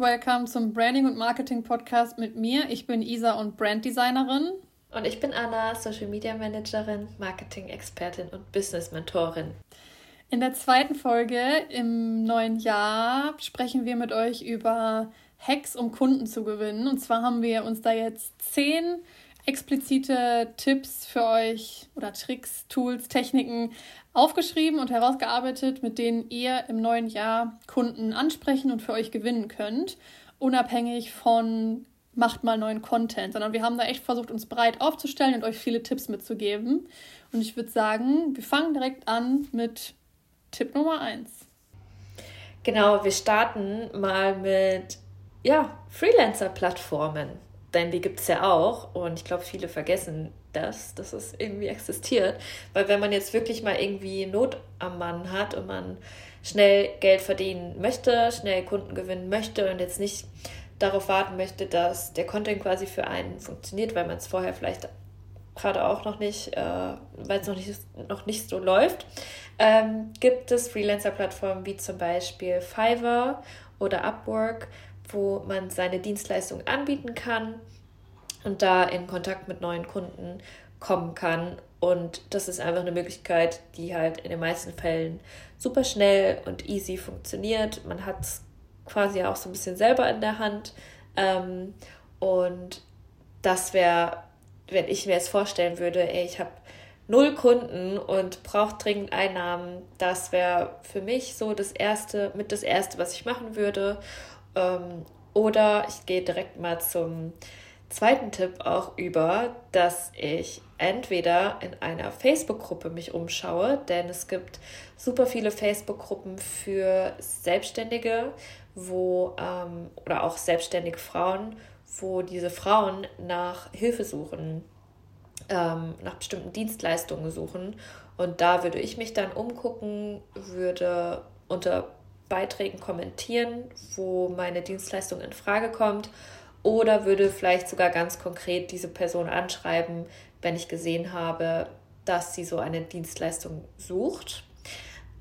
und welcome zum Branding und Marketing Podcast mit mir. Ich bin Isa und Branddesignerin. Und ich bin Anna, Social Media Managerin, Marketing-Expertin und Business-Mentorin. In der zweiten Folge im neuen Jahr sprechen wir mit euch über Hacks, um Kunden zu gewinnen. Und zwar haben wir uns da jetzt zehn explizite Tipps für euch oder Tricks, Tools, Techniken aufgeschrieben und herausgearbeitet, mit denen ihr im neuen Jahr Kunden ansprechen und für euch gewinnen könnt, unabhängig von macht mal neuen Content, sondern wir haben da echt versucht, uns breit aufzustellen und euch viele Tipps mitzugeben. Und ich würde sagen, wir fangen direkt an mit Tipp Nummer 1. Genau, wir starten mal mit ja, Freelancer-Plattformen denn die gibt es ja auch und ich glaube, viele vergessen das, dass es irgendwie existiert. Weil wenn man jetzt wirklich mal irgendwie Not am Mann hat und man schnell Geld verdienen möchte, schnell Kunden gewinnen möchte und jetzt nicht darauf warten möchte, dass der Content quasi für einen funktioniert, weil man es vorher vielleicht gerade auch noch nicht, äh, weil es noch nicht, noch nicht so läuft, ähm, gibt es Freelancer-Plattformen wie zum Beispiel Fiverr oder Upwork, wo man seine Dienstleistungen anbieten kann und da in Kontakt mit neuen Kunden kommen kann. Und das ist einfach eine Möglichkeit, die halt in den meisten Fällen super schnell und easy funktioniert. Man hat es quasi auch so ein bisschen selber in der Hand. Ähm, und das wäre, wenn ich mir jetzt vorstellen würde, ey, ich habe null Kunden und brauche dringend Einnahmen, das wäre für mich so das erste, mit das erste, was ich machen würde. Ähm, oder ich gehe direkt mal zum zweiten Tipp auch über, dass ich entweder in einer Facebook-Gruppe mich umschaue, denn es gibt super viele Facebook-Gruppen für Selbstständige, wo ähm, oder auch selbstständige Frauen, wo diese Frauen nach Hilfe suchen, ähm, nach bestimmten Dienstleistungen suchen. Und da würde ich mich dann umgucken, würde unter Beiträgen kommentieren, wo meine Dienstleistung in Frage kommt oder würde vielleicht sogar ganz konkret diese Person anschreiben, wenn ich gesehen habe, dass sie so eine Dienstleistung sucht.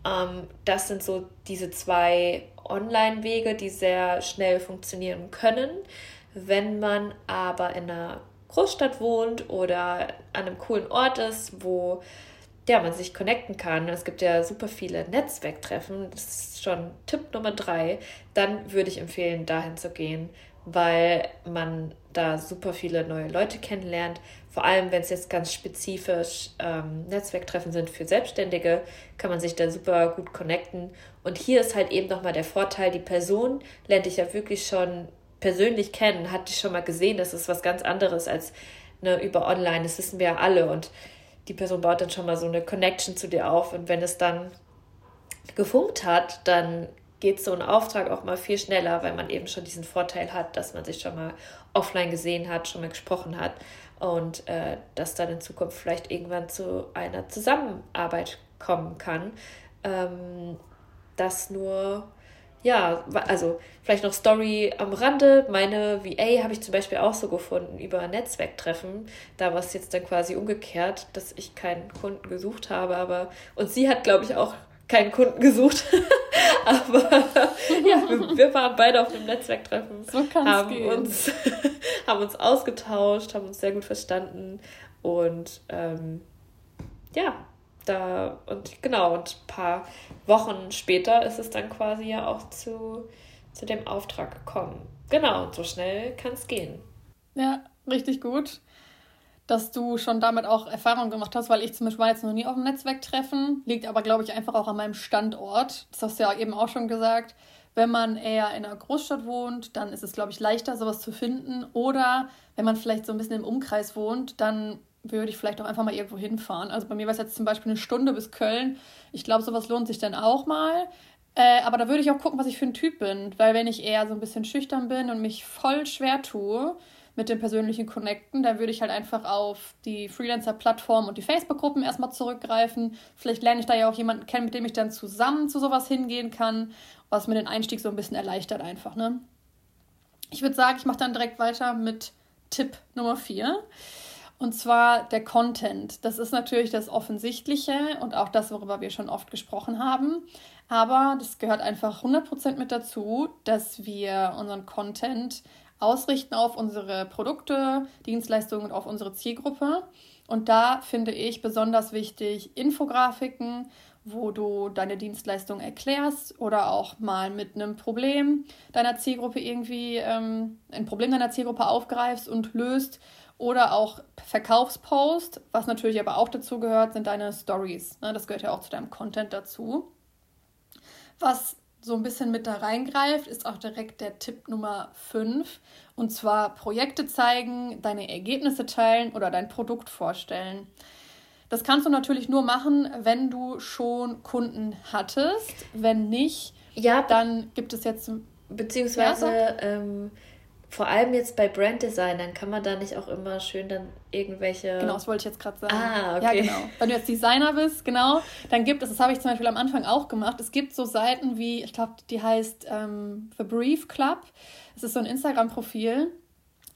Ähm, das sind so diese zwei Online-Wege, die sehr schnell funktionieren können. Wenn man aber in einer Großstadt wohnt oder an einem coolen Ort ist, wo ja, man sich connecten kann. Es gibt ja super viele Netzwerktreffen. Das ist schon Tipp Nummer drei. Dann würde ich empfehlen, dahin zu gehen, weil man da super viele neue Leute kennenlernt. Vor allem, wenn es jetzt ganz spezifisch ähm, Netzwerktreffen sind für Selbstständige, kann man sich da super gut connecten. Und hier ist halt eben nochmal der Vorteil, die Person lernt dich ja wirklich schon persönlich kennen, hat dich schon mal gesehen. Das ist was ganz anderes als ne, über online. Das wissen wir ja alle. Und die Person baut dann schon mal so eine Connection zu dir auf und wenn es dann gefunkt hat, dann geht so ein Auftrag auch mal viel schneller, weil man eben schon diesen Vorteil hat, dass man sich schon mal offline gesehen hat, schon mal gesprochen hat und äh, dass dann in Zukunft vielleicht irgendwann zu einer Zusammenarbeit kommen kann. Ähm, das nur ja, also vielleicht noch Story am Rande. Meine VA habe ich zum Beispiel auch so gefunden über Netzwerktreffen. Da war es jetzt dann quasi umgekehrt, dass ich keinen Kunden gesucht habe, aber und sie hat, glaube ich, auch keinen Kunden gesucht. aber ja, wir, wir, waren beide auf einem Netzwerktreffen, so haben gehen. uns haben uns ausgetauscht, haben uns sehr gut verstanden und ähm, ja, da und genau, und ein paar Wochen später ist es dann quasi ja auch zu, zu dem Auftrag gekommen. Genau, und so schnell kann es gehen. Ja, richtig gut, dass du schon damit auch Erfahrung gemacht hast, weil ich zum Beispiel war jetzt noch nie auf einem Netzwerktreffen, liegt aber, glaube ich, einfach auch an meinem Standort. Das hast du ja eben auch schon gesagt. Wenn man eher in einer Großstadt wohnt, dann ist es, glaube ich, leichter, sowas zu finden. Oder wenn man vielleicht so ein bisschen im Umkreis wohnt, dann würde ich vielleicht auch einfach mal irgendwo hinfahren. Also bei mir war es jetzt zum Beispiel eine Stunde bis Köln. Ich glaube, sowas lohnt sich dann auch mal. Äh, aber da würde ich auch gucken, was ich für ein Typ bin. Weil wenn ich eher so ein bisschen schüchtern bin und mich voll schwer tue mit dem persönlichen Connecten, dann würde ich halt einfach auf die Freelancer-Plattform und die Facebook-Gruppen erstmal zurückgreifen. Vielleicht lerne ich da ja auch jemanden kennen, mit dem ich dann zusammen zu sowas hingehen kann, was mir den Einstieg so ein bisschen erleichtert einfach. Ne? Ich würde sagen, ich mache dann direkt weiter mit Tipp Nummer 4. Und zwar der Content. Das ist natürlich das Offensichtliche und auch das, worüber wir schon oft gesprochen haben. Aber das gehört einfach 100% mit dazu, dass wir unseren Content ausrichten auf unsere Produkte, Dienstleistungen und auf unsere Zielgruppe. Und da finde ich besonders wichtig Infografiken, wo du deine Dienstleistung erklärst oder auch mal mit einem Problem deiner Zielgruppe irgendwie ähm, ein Problem deiner Zielgruppe aufgreifst und löst. Oder auch Verkaufspost, was natürlich aber auch dazu gehört, sind deine Stories. Ne? Das gehört ja auch zu deinem Content dazu. Was so ein bisschen mit da reingreift, ist auch direkt der Tipp Nummer 5. Und zwar Projekte zeigen, deine Ergebnisse teilen oder dein Produkt vorstellen. Das kannst du natürlich nur machen, wenn du schon Kunden hattest. Wenn nicht, ja, dann gibt es jetzt. Beziehungsweise ja, ähm, vor allem jetzt bei Branddesignern kann man da nicht auch immer schön dann irgendwelche. Genau, das wollte ich jetzt gerade sagen. Ah, okay. Ja, genau. Wenn du jetzt Designer bist, genau, dann gibt es, das habe ich zum Beispiel am Anfang auch gemacht, es gibt so Seiten wie, ich glaube, die heißt ähm, The Brief Club. Das ist so ein Instagram-Profil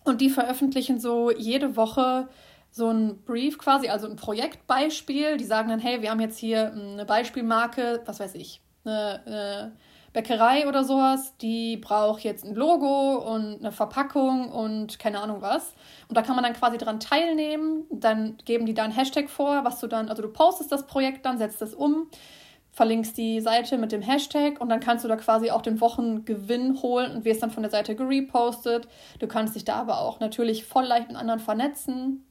und die veröffentlichen so jede Woche so ein Brief quasi, also ein Projektbeispiel. Die sagen dann, hey, wir haben jetzt hier eine Beispielmarke, was weiß ich, eine, eine Bäckerei oder sowas, die braucht jetzt ein Logo und eine Verpackung und keine Ahnung was. Und da kann man dann quasi dran teilnehmen. Dann geben die da einen Hashtag vor, was du dann, also du postest das Projekt dann, setzt es um, verlinkst die Seite mit dem Hashtag und dann kannst du da quasi auch den Wochengewinn holen und wirst dann von der Seite gerepostet. Du kannst dich da aber auch natürlich voll leicht mit anderen vernetzen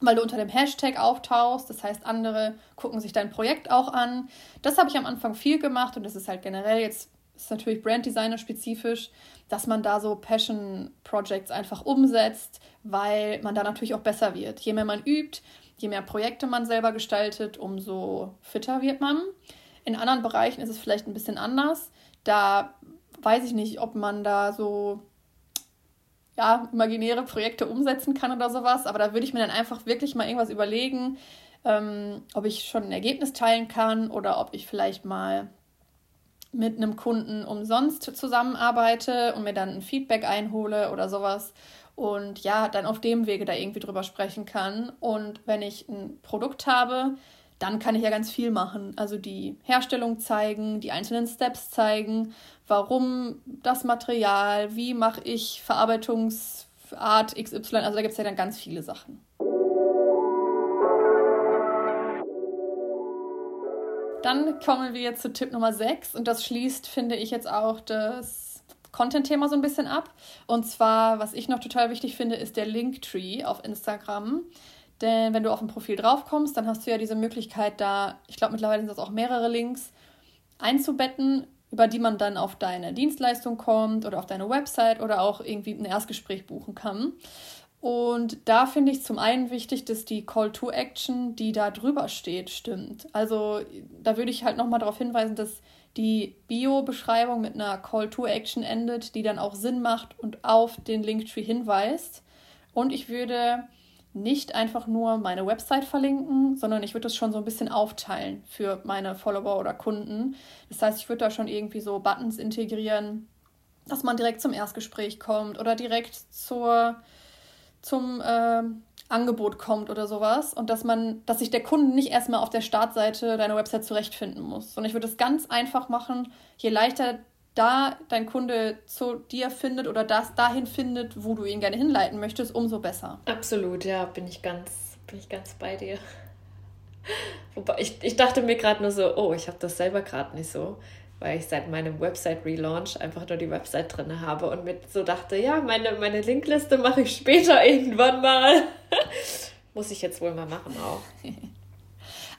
weil du unter dem Hashtag auftauchst. Das heißt, andere gucken sich dein Projekt auch an. Das habe ich am Anfang viel gemacht und das ist halt generell jetzt ist natürlich Branddesigner spezifisch, dass man da so Passion Projects einfach umsetzt, weil man da natürlich auch besser wird. Je mehr man übt, je mehr Projekte man selber gestaltet, umso fitter wird man. In anderen Bereichen ist es vielleicht ein bisschen anders. Da weiß ich nicht, ob man da so ja, imaginäre Projekte umsetzen kann oder sowas, aber da würde ich mir dann einfach wirklich mal irgendwas überlegen, ähm, ob ich schon ein Ergebnis teilen kann oder ob ich vielleicht mal mit einem Kunden umsonst zusammenarbeite und mir dann ein Feedback einhole oder sowas und ja, dann auf dem Wege da irgendwie drüber sprechen kann. Und wenn ich ein Produkt habe, dann kann ich ja ganz viel machen. Also die Herstellung zeigen, die einzelnen Steps zeigen, warum das Material, wie mache ich Verarbeitungsart XY. Also da gibt es ja dann ganz viele Sachen. Dann kommen wir zu Tipp Nummer 6 und das schließt, finde ich, jetzt auch das Content-Thema so ein bisschen ab. Und zwar, was ich noch total wichtig finde, ist der Linktree auf Instagram. Denn wenn du auf ein Profil draufkommst, dann hast du ja diese Möglichkeit, da, ich glaube, mittlerweile sind das auch mehrere Links, einzubetten, über die man dann auf deine Dienstleistung kommt oder auf deine Website oder auch irgendwie ein Erstgespräch buchen kann. Und da finde ich zum einen wichtig, dass die Call to Action, die da drüber steht, stimmt. Also da würde ich halt nochmal darauf hinweisen, dass die Bio-Beschreibung mit einer Call to Action endet, die dann auch Sinn macht und auf den Linktree hinweist. Und ich würde nicht einfach nur meine Website verlinken, sondern ich würde das schon so ein bisschen aufteilen für meine Follower oder Kunden. Das heißt, ich würde da schon irgendwie so Buttons integrieren, dass man direkt zum Erstgespräch kommt oder direkt zur zum äh, Angebot kommt oder sowas und dass man, dass sich der Kunde nicht erstmal auf der Startseite deiner Website zurechtfinden muss. Sondern ich würde es ganz einfach machen, je leichter da dein Kunde zu dir findet oder das dahin findet, wo du ihn gerne hinleiten möchtest, umso besser. Absolut, ja, bin ich ganz, bin ich ganz bei dir. Wobei ich, ich dachte mir gerade nur so, oh, ich habe das selber gerade nicht so weil ich seit meinem Website-Relaunch einfach nur die Website drin habe und mir so dachte, ja, meine, meine Linkliste mache ich später irgendwann mal. Muss ich jetzt wohl mal machen auch.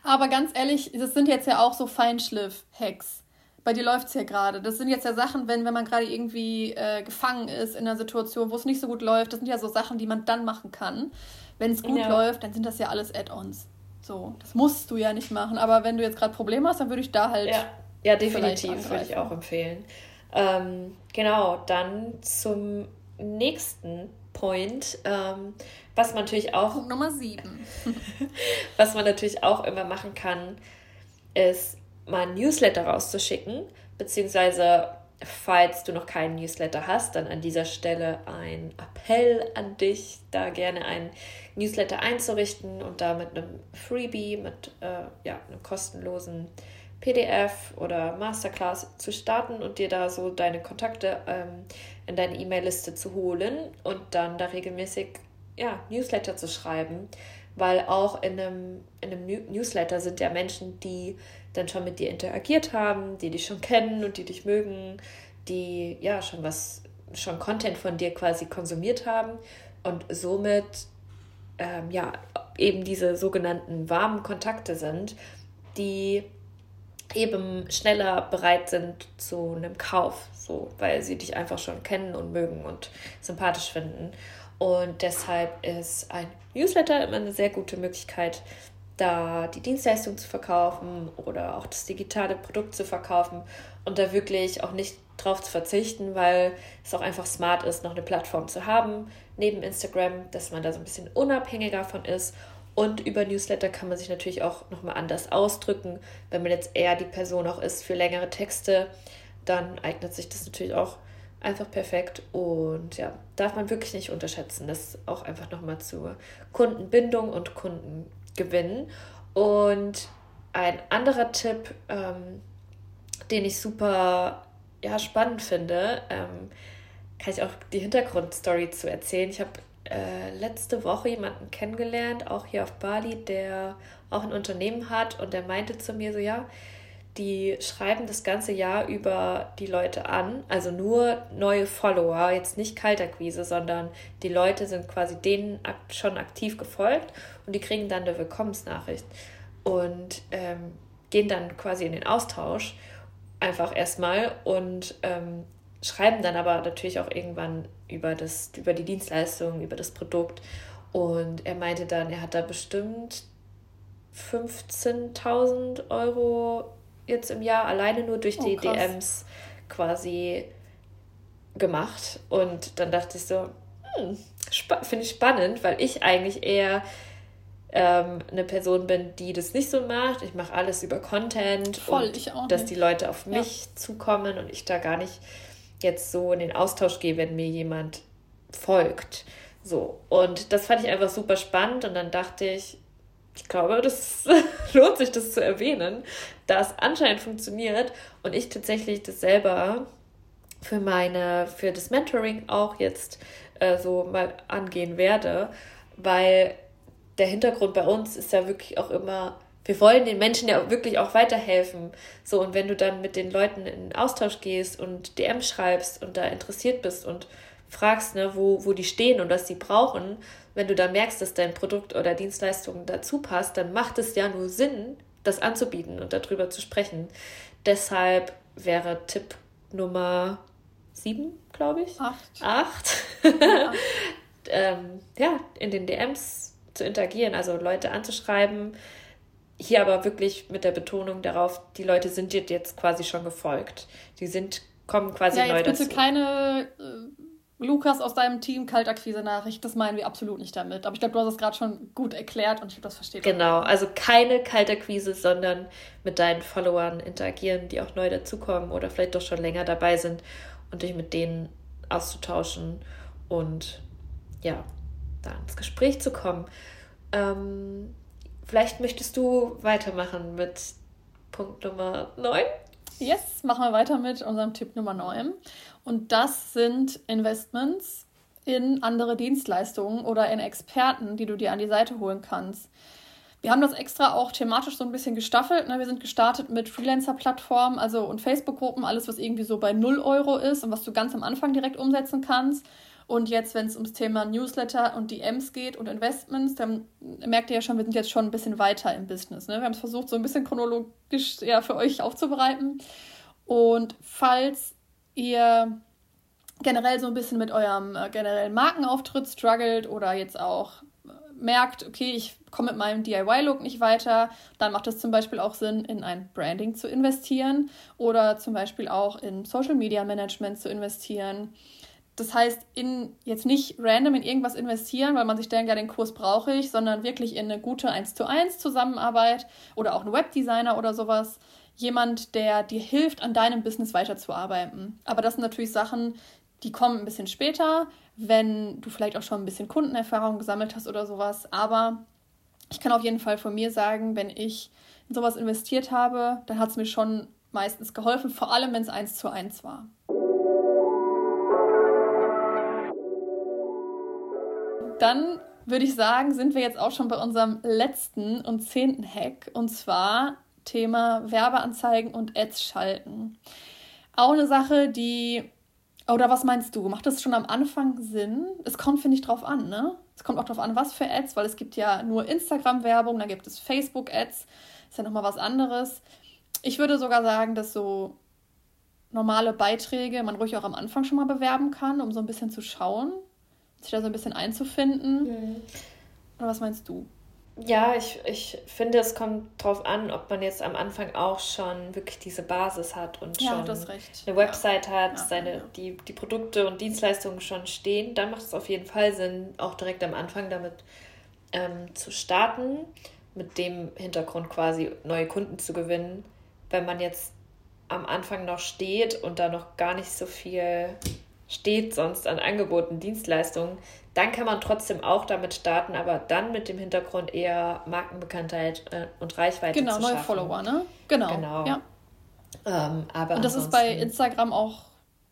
Aber ganz ehrlich, das sind jetzt ja auch so Feinschliff-Hacks. Bei dir läuft es ja gerade. Das sind jetzt ja Sachen, wenn, wenn man gerade irgendwie äh, gefangen ist in einer Situation, wo es nicht so gut läuft, das sind ja so Sachen, die man dann machen kann. Wenn es gut ja. läuft, dann sind das ja alles Add-ons. So, das musst du ja nicht machen. Aber wenn du jetzt gerade Probleme hast, dann würde ich da halt ja ja, definitiv, würde ich auch empfehlen. Ähm, genau, dann zum nächsten Point, ähm, was man natürlich auch. Punkt Nummer sieben. was man natürlich auch immer machen kann, ist mal ein Newsletter rauszuschicken, beziehungsweise falls du noch keinen Newsletter hast, dann an dieser Stelle ein Appell an dich, da gerne einen Newsletter einzurichten und da mit einem Freebie, mit äh, ja, einem kostenlosen PDF oder Masterclass zu starten und dir da so deine Kontakte ähm, in deine E-Mail-Liste zu holen und dann da regelmäßig ja, Newsletter zu schreiben, weil auch in einem, in einem Newsletter sind ja Menschen, die dann schon mit dir interagiert haben, die dich schon kennen und die dich mögen, die ja schon was, schon Content von dir quasi konsumiert haben. Und somit ähm, ja eben diese sogenannten warmen Kontakte sind, die eben schneller bereit sind zu einem Kauf, so weil sie dich einfach schon kennen und mögen und sympathisch finden. Und deshalb ist ein Newsletter immer eine sehr gute Möglichkeit, da die Dienstleistung zu verkaufen oder auch das digitale Produkt zu verkaufen und da wirklich auch nicht drauf zu verzichten, weil es auch einfach smart ist, noch eine Plattform zu haben neben Instagram, dass man da so ein bisschen unabhängiger von ist. Und über Newsletter kann man sich natürlich auch nochmal anders ausdrücken. Wenn man jetzt eher die Person auch ist für längere Texte, dann eignet sich das natürlich auch einfach perfekt. Und ja, darf man wirklich nicht unterschätzen. Das auch einfach nochmal zur Kundenbindung und Kundengewinn. Und ein anderer Tipp, ähm, den ich super ja, spannend finde, ähm, kann ich auch die Hintergrundstory zu erzählen. Ich habe äh, letzte Woche jemanden kennengelernt, auch hier auf Bali, der auch ein Unternehmen hat. Und der meinte zu mir so, ja, die schreiben das ganze Jahr über die Leute an, also nur neue Follower, jetzt nicht Kaltakquise, sondern die Leute sind quasi denen schon aktiv gefolgt und die kriegen dann eine Willkommensnachricht und ähm, gehen dann quasi in den Austausch einfach erstmal. Und ähm, schreiben dann aber natürlich auch irgendwann über, das, über die Dienstleistung, über das Produkt. Und er meinte dann, er hat da bestimmt 15.000 Euro jetzt im Jahr alleine nur durch die oh, DMs quasi gemacht. Und dann dachte ich so, hm, finde ich spannend, weil ich eigentlich eher ähm, eine Person bin, die das nicht so macht. Ich mache alles über Content Voll, und dass nicht. die Leute auf mich ja. zukommen und ich da gar nicht jetzt so in den Austausch gehe, wenn mir jemand folgt. So. Und das fand ich einfach super spannend und dann dachte ich, ich glaube, das lohnt sich, das zu erwähnen, da es anscheinend funktioniert und ich tatsächlich das selber für meine, für das Mentoring auch jetzt äh, so mal angehen werde, weil der Hintergrund bei uns ist ja wirklich auch immer, wir wollen den Menschen ja wirklich auch weiterhelfen. So, und wenn du dann mit den Leuten in Austausch gehst und DM schreibst und da interessiert bist und fragst, ne, wo, wo die stehen und was sie brauchen, wenn du da merkst, dass dein Produkt oder Dienstleistung dazu passt, dann macht es ja nur Sinn, das anzubieten und darüber zu sprechen. Deshalb wäre Tipp Nummer sieben, glaube ich. Acht. Acht. Ja. ähm, ja, in den DMs zu interagieren, also Leute anzuschreiben. Hier aber wirklich mit der Betonung darauf, die Leute sind dir jetzt quasi schon gefolgt. Die sind, kommen quasi ja, neu jetzt bitte keine äh, Lukas aus deinem Team Kaltakquise-Nachricht, das meinen wir absolut nicht damit. Aber ich glaube, du hast es gerade schon gut erklärt und ich glaube, das versteht Genau, also keine Kaltakquise, sondern mit deinen Followern interagieren, die auch neu dazukommen oder vielleicht doch schon länger dabei sind und dich mit denen auszutauschen und ja, da ins Gespräch zu kommen. Ähm, vielleicht möchtest du weitermachen mit Punkt Nummer 9. Yes, machen wir weiter mit unserem Tipp Nummer 9. Und das sind Investments in andere Dienstleistungen oder in Experten, die du dir an die Seite holen kannst. Wir haben das extra auch thematisch so ein bisschen gestaffelt. Ne? Wir sind gestartet mit Freelancer-Plattformen also und Facebook-Gruppen, alles, was irgendwie so bei 0 Euro ist und was du ganz am Anfang direkt umsetzen kannst. Und jetzt, wenn es ums Thema Newsletter und DMs geht und Investments, dann merkt ihr ja schon, wir sind jetzt schon ein bisschen weiter im Business. Ne? Wir haben es versucht, so ein bisschen chronologisch ja, für euch aufzubereiten. Und falls ihr generell so ein bisschen mit eurem äh, generellen Markenauftritt struggelt oder jetzt auch äh, merkt, okay, ich komme mit meinem DIY-Look nicht weiter, dann macht es zum Beispiel auch Sinn, in ein Branding zu investieren oder zum Beispiel auch in Social Media Management zu investieren das heißt, in jetzt nicht random in irgendwas investieren, weil man sich denkt, ja, den Kurs brauche ich, sondern wirklich in eine gute 1 zu 1 Zusammenarbeit oder auch einen Webdesigner oder sowas jemand, der dir hilft, an deinem Business weiterzuarbeiten. Aber das sind natürlich Sachen, die kommen ein bisschen später, wenn du vielleicht auch schon ein bisschen Kundenerfahrung gesammelt hast oder sowas. Aber ich kann auf jeden Fall von mir sagen, wenn ich in sowas investiert habe, dann hat es mir schon meistens geholfen, vor allem wenn es eins zu eins war. Dann würde ich sagen, sind wir jetzt auch schon bei unserem letzten und zehnten Hack und zwar Thema Werbeanzeigen und Ads schalten. Auch eine Sache, die oder was meinst du? Macht das schon am Anfang Sinn? Es kommt, finde ich, drauf an, ne? Es kommt auch drauf an, was für Ads, weil es gibt ja nur Instagram-Werbung, dann gibt es Facebook-Ads, ist ja nochmal was anderes. Ich würde sogar sagen, dass so normale Beiträge man ruhig auch am Anfang schon mal bewerben kann, um so ein bisschen zu schauen, sich da so ein bisschen einzufinden. Mhm. Oder was meinst du? Ja, ich, ich finde, es kommt darauf an, ob man jetzt am Anfang auch schon wirklich diese Basis hat und ja, schon eine Website ja. hat, ja, seine, Die, die Produkte und Dienstleistungen schon stehen. Dann macht es auf jeden Fall Sinn, auch direkt am Anfang damit ähm, zu starten, mit dem Hintergrund quasi neue Kunden zu gewinnen. Wenn man jetzt am Anfang noch steht und da noch gar nicht so viel steht sonst an Angeboten, Dienstleistungen, dann kann man trotzdem auch damit starten, aber dann mit dem Hintergrund eher Markenbekanntheit äh, und Reichweite genau, zu schaffen. Genau, neue Follower, ne? Genau. genau. Ja. Ähm, aber und das ist bei Instagram auch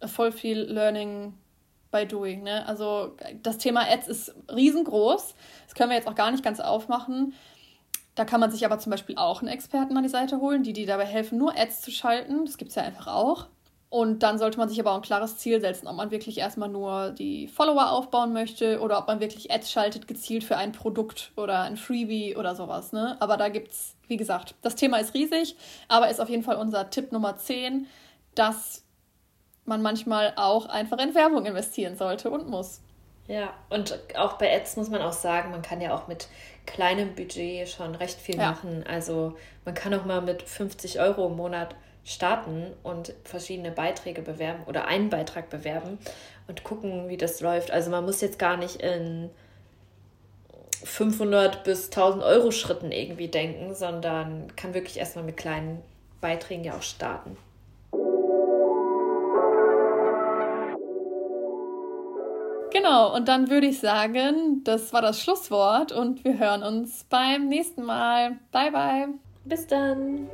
voll viel Learning by Doing, ne? Also das Thema Ads ist riesengroß. Das können wir jetzt auch gar nicht ganz aufmachen. Da kann man sich aber zum Beispiel auch einen Experten an die Seite holen, die dir dabei helfen, nur Ads zu schalten. Das gibt es ja einfach auch. Und dann sollte man sich aber auch ein klares Ziel setzen, ob man wirklich erstmal nur die Follower aufbauen möchte oder ob man wirklich Ads schaltet, gezielt für ein Produkt oder ein Freebie oder sowas. Ne? Aber da gibt es, wie gesagt, das Thema ist riesig, aber ist auf jeden Fall unser Tipp Nummer 10, dass man manchmal auch einfach in Werbung investieren sollte und muss. Ja, und auch bei Ads muss man auch sagen, man kann ja auch mit kleinem Budget schon recht viel ja. machen. Also man kann auch mal mit 50 Euro im Monat starten und verschiedene Beiträge bewerben oder einen Beitrag bewerben und gucken, wie das läuft. Also man muss jetzt gar nicht in 500 bis 1000 Euro Schritten irgendwie denken, sondern kann wirklich erstmal mit kleinen Beiträgen ja auch starten. Genau, und dann würde ich sagen, das war das Schlusswort und wir hören uns beim nächsten Mal. Bye, bye. Bis dann.